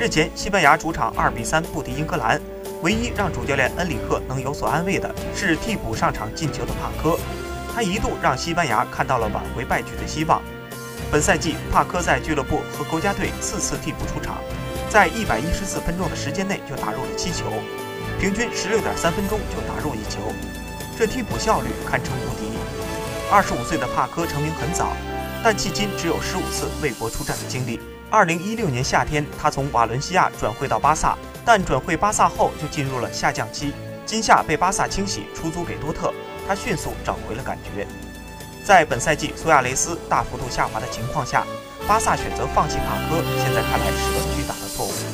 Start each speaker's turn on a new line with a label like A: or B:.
A: 日前，西班牙主场2比3不敌英格兰，唯一让主教练恩里克能有所安慰的是替补上场进球的帕科，他一度让西班牙看到了挽回败局的希望。本赛季，帕科在俱乐部和国家队四次替补出场，在114分钟的时间内就打入了七球，平均16.3分钟就打入一球，这替补效率堪称无敌。25岁的帕科成名很早，但迄今只有15次为国出战的经历。二零一六年夏天，他从瓦伦西亚转会到巴萨，但转会巴萨后就进入了下降期。今夏被巴萨清洗，出租给多特，他迅速找回了感觉。在本赛季苏亚雷斯大幅度下滑的情况下，巴萨选择放弃帕科，现在看来是个巨大的错误。